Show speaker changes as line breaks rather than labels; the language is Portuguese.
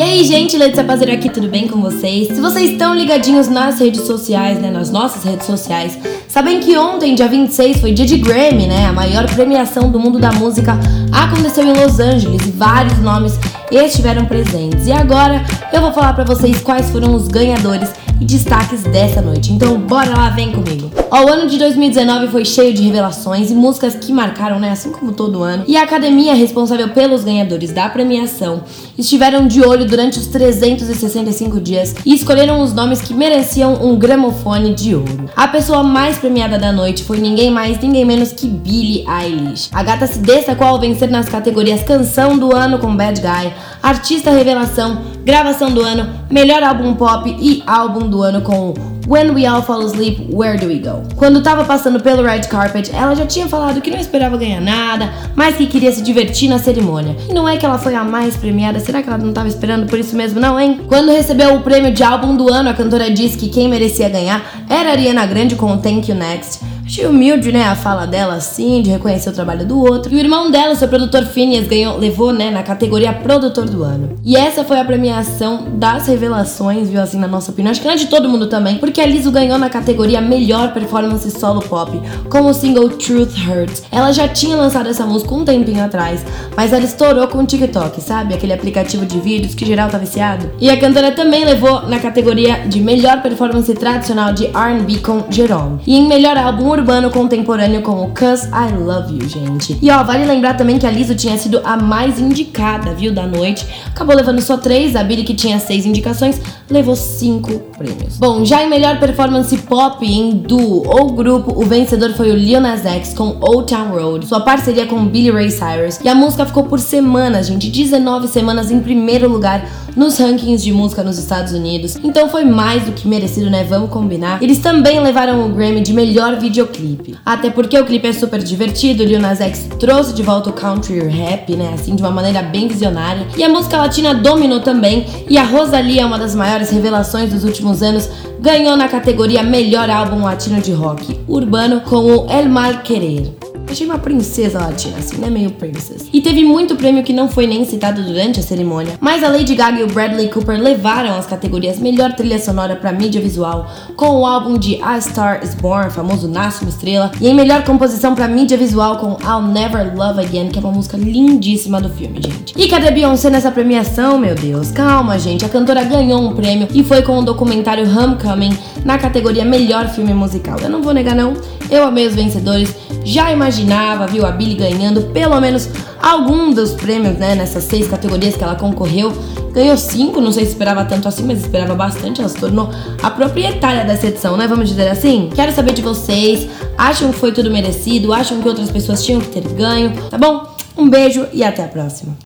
aí, gente, Letícia Pazeiro aqui, tudo bem com vocês? Se vocês estão ligadinhos nas redes sociais, né, nas nossas redes sociais, sabem que ontem, dia 26, foi dia de Grammy, né, a maior premiação do mundo da música, aconteceu em Los Angeles e vários nomes estiveram presentes. E agora eu vou falar para vocês quais foram os ganhadores e destaques dessa noite. Então, bora lá, vem comigo. Ó, o ano de 2019 foi cheio de revelações e músicas que marcaram, né, assim como todo ano. E a academia responsável pelos ganhadores da premiação estiveram de olho durante os 365 dias e escolheram os nomes que mereciam um gramofone de ouro. A pessoa mais premiada da noite foi ninguém mais, ninguém menos que Billie Eilish. A gata se destacou ao vencer nas categorias Canção do Ano com Bad Guy, Artista Revelação, Gravação do Ano, Melhor Álbum Pop e Álbum do Ano com When We All Fall Asleep, Where Do We Go? Quando tava passando pelo red carpet, ela já tinha falado que não esperava ganhar nada, mas que queria se divertir na cerimônia. E não é que ela foi a mais premiada, será que ela não tava esperando por isso mesmo não, hein? Quando recebeu o prêmio de álbum do ano, a cantora disse que quem merecia ganhar era Ariana Grande com Thank You Next. Achei humilde, né, a fala dela assim, de reconhecer o trabalho do outro. E o irmão dela, seu produtor Phineas, ganhou, levou, né, na categoria produtor do ano. E essa foi a premiação das revelações, viu, assim, na nossa opinião. Acho que não é de todo mundo também, porque a Lizzo ganhou na categoria melhor performance solo pop, com o single Truth Hurts. Ela já tinha lançado essa música um tempinho atrás, mas ela estourou com o TikTok, sabe? Aquele aplicativo de vídeos que geral tá viciado. E a cantora também levou na categoria de melhor performance tradicional de R&B com Jerome. E em melhor álbum urbano contemporâneo com o Cause I Love You, gente. E ó, vale lembrar também que a Lizzo tinha sido a mais indicada, viu, da noite. Acabou levando só três, a Billy, que tinha seis indicações, levou cinco prêmios. Bom, já em melhor performance pop em duo ou grupo, o vencedor foi o Lil Nas X com Old Town Road, sua parceria com Billy Ray Cyrus. E a música ficou por semanas, gente, 19 semanas em primeiro lugar nos rankings de música nos Estados Unidos. Então foi mais do que merecido, né? Vamos combinar. Eles também levaram o Grammy de melhor videoclipe. Até porque o clipe é super divertido, Lil Nas X trouxe de volta o country rap, né? Assim, de uma maneira bem visionária. E a música latina dominou também. E a Rosalia, uma das maiores revelações dos últimos anos, ganhou na categoria Melhor Álbum Latino de Rock Urbano com o El Mal Querer. Achei uma princesa latina, assim, né? Meio princess. E teve muito prêmio que não foi nem citado durante a cerimônia. Mas a Lady Gaga e o Bradley Cooper levaram as categorias Melhor Trilha Sonora para Mídia Visual, com o álbum de A Star Is Born, famoso Nasce uma Estrela, e em Melhor Composição para Mídia Visual com I'll Never Love Again, que é uma música lindíssima do filme, gente. E cadê Beyoncé nessa premiação, meu Deus? Calma, gente. A cantora ganhou um prêmio e foi com o documentário Homecoming na categoria Melhor Filme Musical. Eu não vou negar, não. Eu amei os vencedores já imaginava, viu, a Billy ganhando pelo menos algum dos prêmios, né, nessas seis categorias que ela concorreu. Ganhou cinco, não sei se esperava tanto assim, mas esperava bastante. Ela se tornou a proprietária dessa edição, né? Vamos dizer assim? Quero saber de vocês. Acham que foi tudo merecido? Acham que outras pessoas tinham que ter ganho? Tá bom? Um beijo e até a próxima.